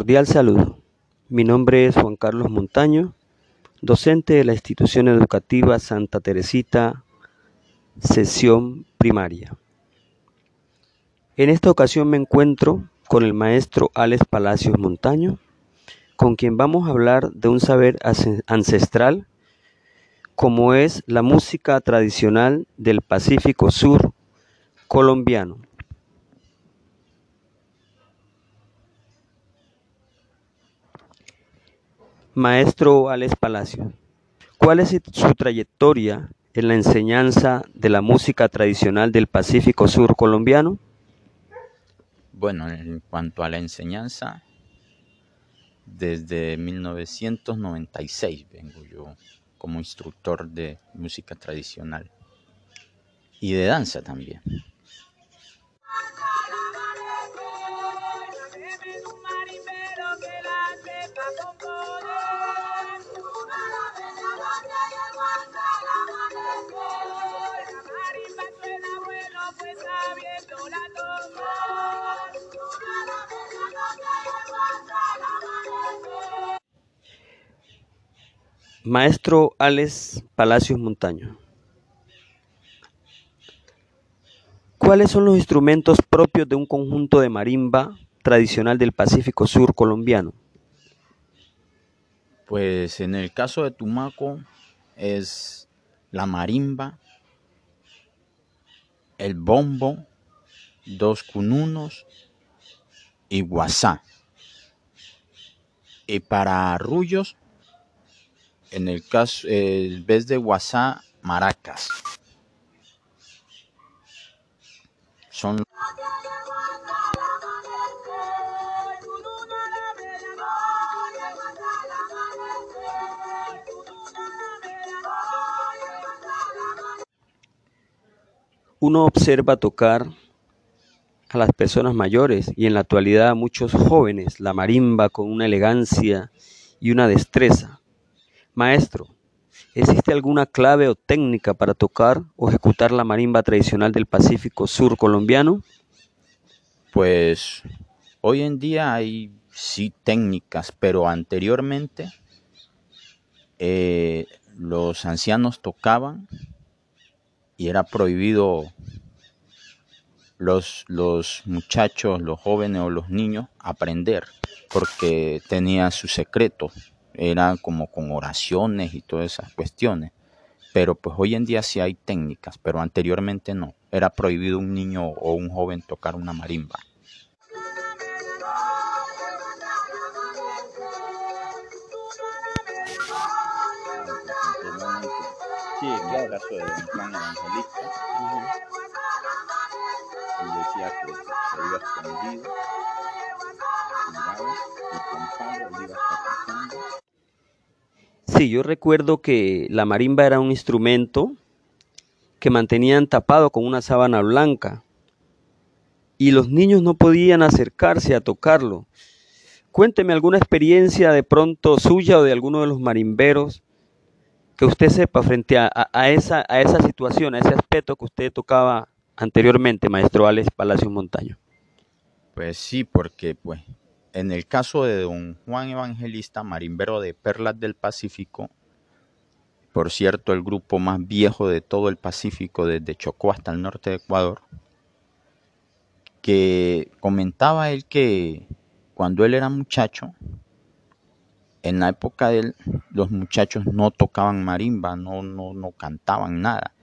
Cordial saludo. Mi nombre es Juan Carlos Montaño, docente de la institución educativa Santa Teresita, sesión primaria. En esta ocasión me encuentro con el maestro Alex Palacios Montaño, con quien vamos a hablar de un saber ancestral como es la música tradicional del Pacífico Sur colombiano. Maestro Alex Palacio, ¿cuál es su trayectoria en la enseñanza de la música tradicional del Pacífico Sur colombiano? Bueno, en cuanto a la enseñanza, desde 1996 vengo yo como instructor de música tradicional y de danza también. Maestro Alex Palacios Montaño. ¿Cuáles son los instrumentos propios de un conjunto de marimba tradicional del Pacífico Sur colombiano? Pues en el caso de Tumaco es la marimba, el bombo, dos cununos y guasá. Y para arrullos en el caso, en vez de Guasá, maracas. Son Uno observa tocar a las personas mayores y en la actualidad a muchos jóvenes la marimba con una elegancia y una destreza Maestro, ¿existe alguna clave o técnica para tocar o ejecutar la marimba tradicional del Pacífico Sur colombiano? Pues hoy en día hay sí técnicas, pero anteriormente eh, los ancianos tocaban y era prohibido los, los muchachos, los jóvenes o los niños aprender porque tenía su secreto era como con oraciones y todas esas cuestiones. Pero pues hoy en día sí hay técnicas, pero anteriormente no. Era prohibido un niño o un joven tocar una marimba. Sí, claro. El caso de Don Juan Evangelista. Él decía que se iba escondido, miraba y con palo él iba hasta Sí, yo recuerdo que la marimba era un instrumento que mantenían tapado con una sábana blanca y los niños no podían acercarse a tocarlo. Cuénteme alguna experiencia de pronto suya o de alguno de los marimberos que usted sepa frente a, esa, esa situación, a ese aspecto que usted tocaba anteriormente, maestro Alex Palacios Montaño. Pues sí, porque pues en el caso de don Juan Evangelista, marimbero de Perlas del Pacífico, por cierto, el grupo más viejo de todo el Pacífico, desde Chocó hasta el norte de Ecuador, que comentaba él que cuando él era muchacho, en la época de él, los muchachos no tocaban marimba, no, no, no cantaban nada.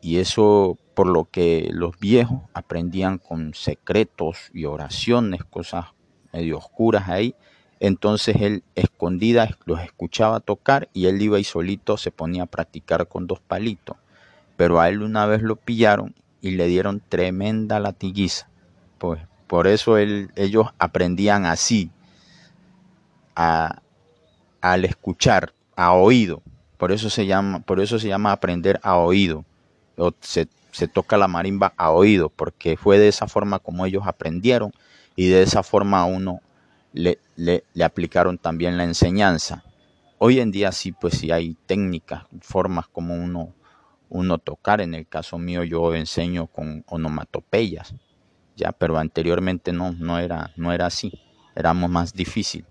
Y eso por lo que los viejos aprendían con secretos y oraciones, cosas medio oscuras ahí. Entonces él escondida los escuchaba tocar y él iba y solito se ponía a practicar con dos palitos. Pero a él una vez lo pillaron y le dieron tremenda latiguiza. Pues por eso ellos aprendían así, a, al escuchar, a oído. Por eso se llama, por eso se llama aprender a oído. O se toca la marimba a oído, porque fue de esa forma como ellos aprendieron y de esa forma a uno le, le, aplicaron también la enseñanza. Hoy en día sí, pues sí hay técnicas, formas como uno, uno tocar. En el caso mío yo enseño con onomatopeyas, ya, pero anteriormente no, no era, no era así. éramos más difícil.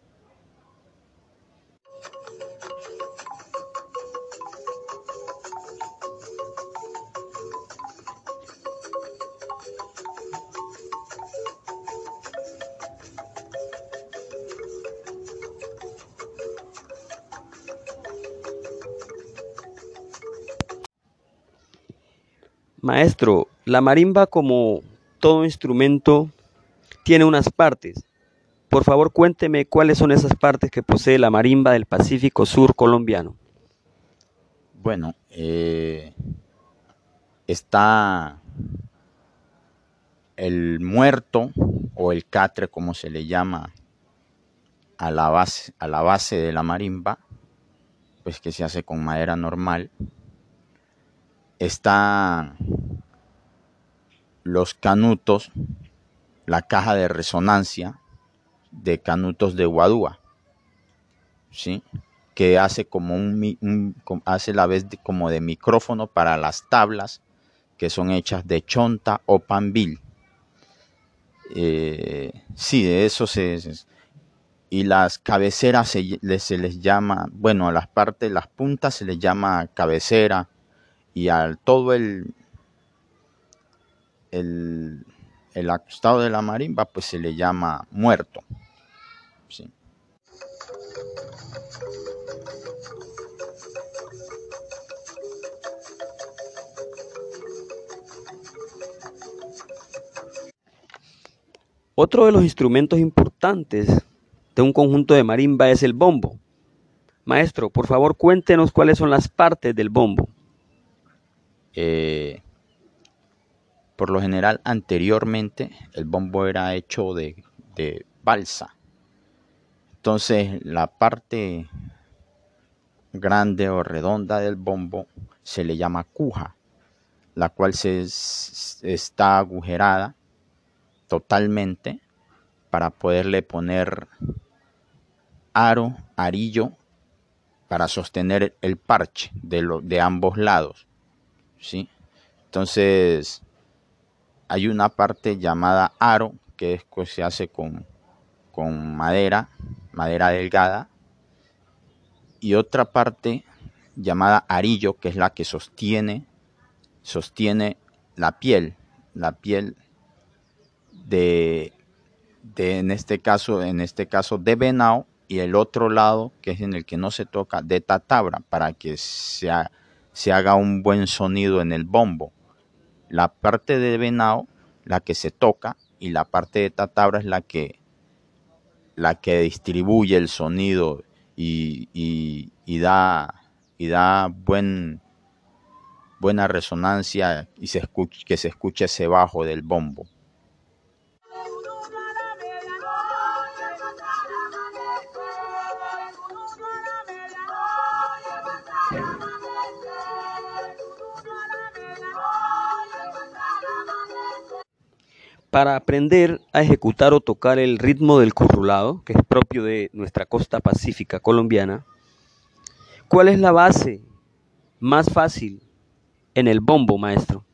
Maestro, la marimba como todo instrumento tiene unas partes. Por favor, cuénteme cuáles son esas partes que posee la marimba del Pacífico Sur colombiano. Bueno, eh, está el muerto o el catre, como se le llama a la base, a la base de la marimba, pues que se hace con madera normal. Está los canutos, la caja de resonancia de canutos de Guadúa, ¿sí? que hace como un, hace la vez como de micrófono para las tablas que son hechas de chonta o pambil. Eh, sí, de eso se, y las cabeceras se, se, les llama, bueno, a las partes, las puntas se les llama cabecera y al todo el, el, el acostado de la marimba pues se le llama muerto. Otro de los instrumentos importantes de un conjunto de marimba es el bombo. Maestro, por favor cuéntenos cuáles son las partes del bombo. Eh, por lo general, anteriormente, el bombo era hecho de, balsa. Entonces, la parte grande o redonda del bombo se le llama cuja, la cual se, está agujerada totalmente para poderle poner aro, arillo, para sostener el parche de, de ambos lados. ¿sí? Entonces, hay una parte llamada aro, que es, que se hace con, con madera, madera delgada, y otra parte llamada arillo, que es la que sostiene, sostiene la piel, la piel de, de en este caso, en este caso de venado, y el otro lado, que es en el que no se toca, de tatabra, para que se haga un buen sonido en el bombo. La parte de venado, la que se toca, y la parte de tatabra es la que, la que distribuye el sonido y, y, da, y da buen, buena resonancia y se que se escuche ese bajo del bombo. Para aprender a ejecutar o tocar el ritmo del currulado, que es propio de nuestra costa pacífica colombiana, ¿cuál es la base más fácil en el bombo, maestro?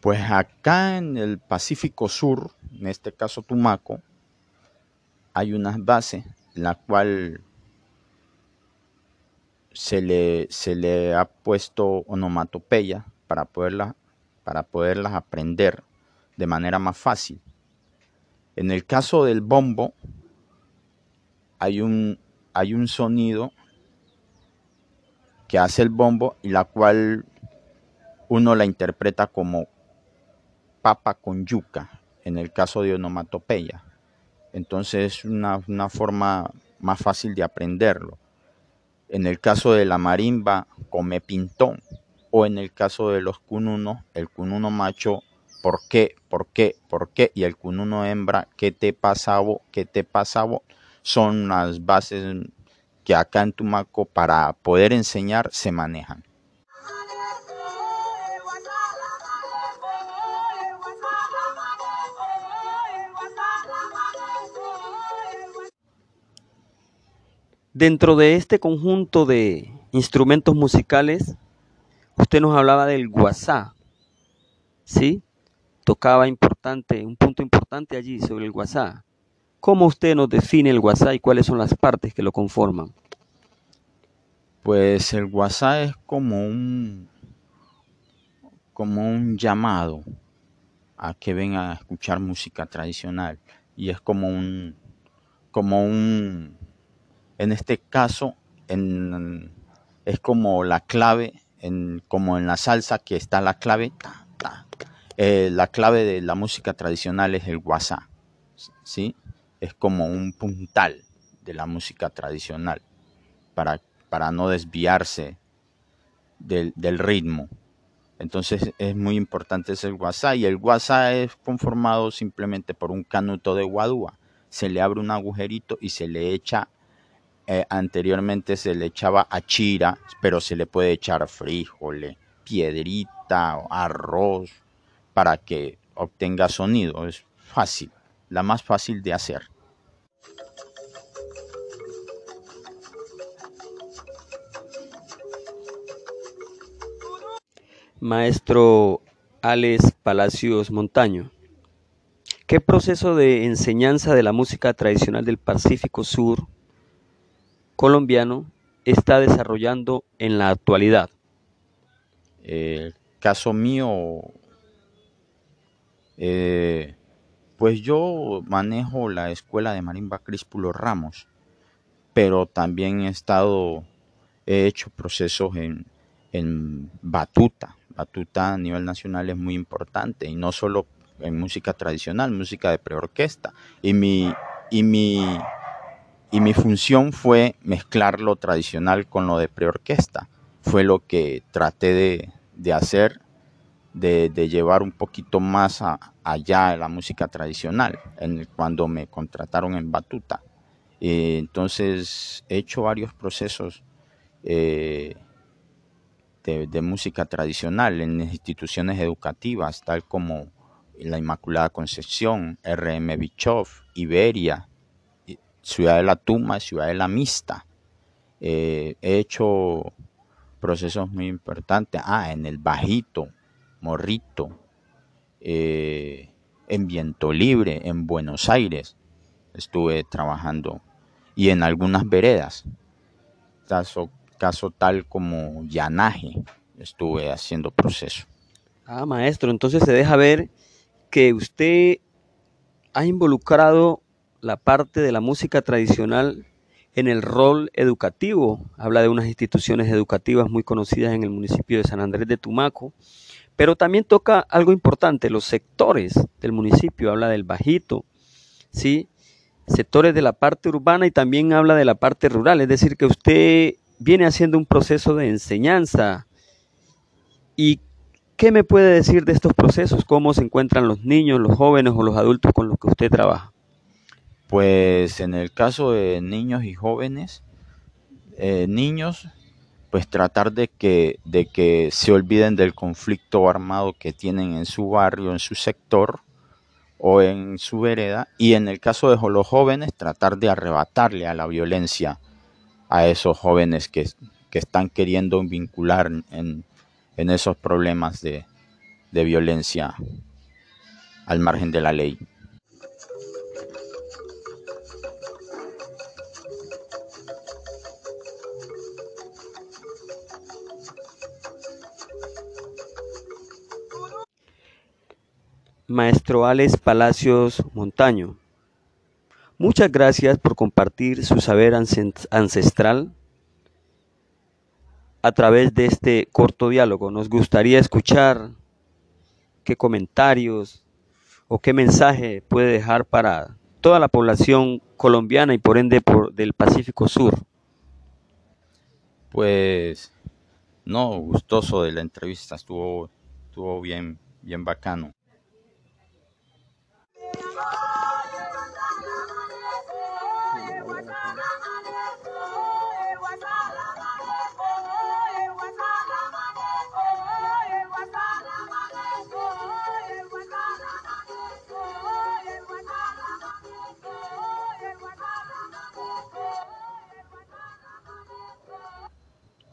Pues acá en el Pacífico Sur, en este caso Tumaco, hay unas bases la cual se le, se le ha puesto onomatopeya para poderlas, para poderlas aprender de manera más fácil. En el caso del bombo, hay un, hay un sonido que hace el bombo y la cual uno la interpreta como papa con yuca, en el caso de onomatopeya. Entonces es una, una forma más fácil de aprenderlo. En el caso de la marimba, come pintón. O en el caso de los cununos, el cununo macho ¿Por qué? ¿Por qué? ¿Por qué? Y el cununo hembra, ¿qué te pasaba? ¿Qué te pasaba? Son las bases que acá en Tumaco para poder enseñar se manejan. Dentro de este conjunto de instrumentos musicales, usted nos hablaba del guasá, ¿sí? Tocaba importante, un punto importante allí sobre el WhatsApp. ¿Cómo usted nos define el WhatsApp y cuáles son las partes que lo conforman? Pues el WhatsApp es como un como un llamado a que venga a escuchar música tradicional y es como un como un en este caso en, es como la clave en, como en la salsa que está la clave eh, la clave de la música tradicional es el WhatsApp sí es como un puntal de la música tradicional para para no desviarse del, ritmo. Entonces es muy importante ese WhatsApp y el WhatsApp es conformado simplemente por un canuto de guadúa. Se le abre un agujerito y se le echa, eh, anteriormente se le echaba achira, pero se le puede echar frijoles, piedrita, arroz, para que obtenga sonido. Es fácil, la más fácil de hacer. Maestro Alex Palacios Montaño, ¿qué proceso de enseñanza de la música tradicional del Pacífico Sur colombiano está desarrollando en la actualidad? El caso mío, eh, pues yo manejo la escuela de marimba Críspulo Ramos, pero también he estado, he hecho procesos en, en batuta, batuta a nivel nacional es muy importante y no solo en música tradicional, música de preorquesta. Y mi, y mi, y mi función fue mezclar lo tradicional con lo de preorquesta. Fue lo que traté de, hacer, de, llevar un poquito más allá la música tradicional, en cuando me contrataron en batuta. Entonces he hecho varios procesos eh, de, música tradicional en instituciones educativas, tal como la Inmaculada Concepción, RM Bichov, Iberia, Ciudad de la Tuma, Ciudad de la Mista. Eh, he hecho procesos muy importantes. Ah, en el Bajito, Morrito, eh, en Viento Libre, en Buenos Aires, estuve trabajando. Y en algunas veredas caso tal como llanaje, estuve haciendo proceso. Ah, maestro, entonces se deja ver que usted ha involucrado la parte de la música tradicional en el rol educativo. Habla de unas instituciones educativas muy conocidas en el municipio de San Andrés de Tumaco, pero también toca algo importante, los sectores del municipio. Habla del bajito, ¿sí? sectores de la parte urbana y también habla de la parte rural. Es decir, que usted viene haciendo un proceso de enseñanza. ¿Y qué me puede decir de estos procesos? ¿Cómo se encuentran los niños, los jóvenes o los adultos con los que usted trabaja? Pues en el caso de niños y jóvenes, eh, niños, pues tratar de que, de que se olviden del conflicto armado que tienen en su barrio, en su sector o en su vereda. Y en el caso de los jóvenes, tratar de arrebatarle a la violencia a esos jóvenes que, están queriendo vincular en, esos problemas de, de violencia al margen de la ley. Maestro Alex Palacios Montaño. Muchas gracias por compartir su saber ancestral a través de este corto diálogo. Nos gustaría escuchar qué comentarios o qué mensaje puede dejar para toda la población colombiana y por ende por, del Pacífico Sur. Pues no, gustoso de la entrevista, estuvo, estuvo bien, bien bacano.